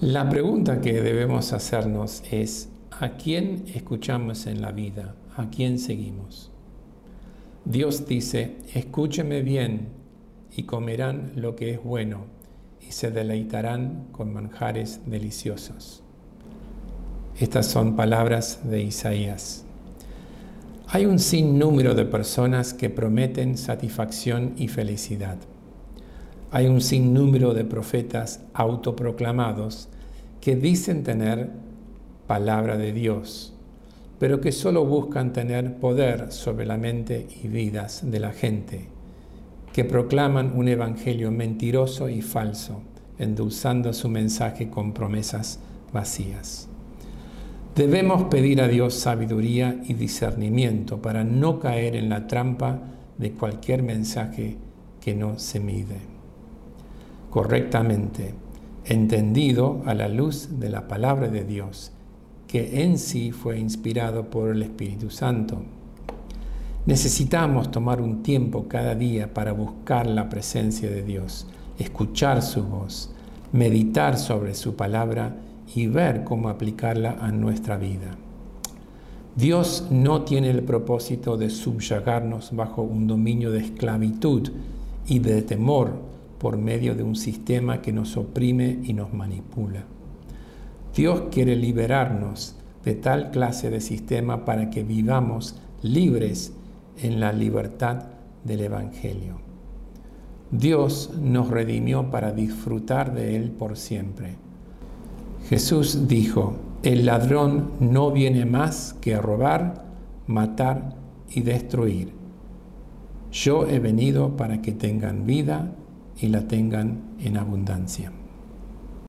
La pregunta que debemos hacernos es, ¿a quién escuchamos en la vida? ¿A quién seguimos? Dios dice, escúcheme bien y comerán lo que es bueno y se deleitarán con manjares deliciosos. Estas son palabras de Isaías. Hay un sinnúmero de personas que prometen satisfacción y felicidad. Hay un sinnúmero de profetas autoproclamados que dicen tener palabra de Dios, pero que solo buscan tener poder sobre la mente y vidas de la gente, que proclaman un evangelio mentiroso y falso, endulzando su mensaje con promesas vacías. Debemos pedir a Dios sabiduría y discernimiento para no caer en la trampa de cualquier mensaje que no se mide. Correctamente, entendido a la luz de la palabra de Dios, que en sí fue inspirado por el Espíritu Santo. Necesitamos tomar un tiempo cada día para buscar la presencia de Dios, escuchar su voz, meditar sobre su palabra y ver cómo aplicarla a nuestra vida. Dios no tiene el propósito de subyagarnos bajo un dominio de esclavitud y de temor por medio de un sistema que nos oprime y nos manipula. Dios quiere liberarnos de tal clase de sistema para que vivamos libres en la libertad del Evangelio. Dios nos redimió para disfrutar de Él por siempre Jesús dijo, el ladrón no viene más que a robar, matar y destruir. Yo he venido para que tengan vida y la tengan en abundancia.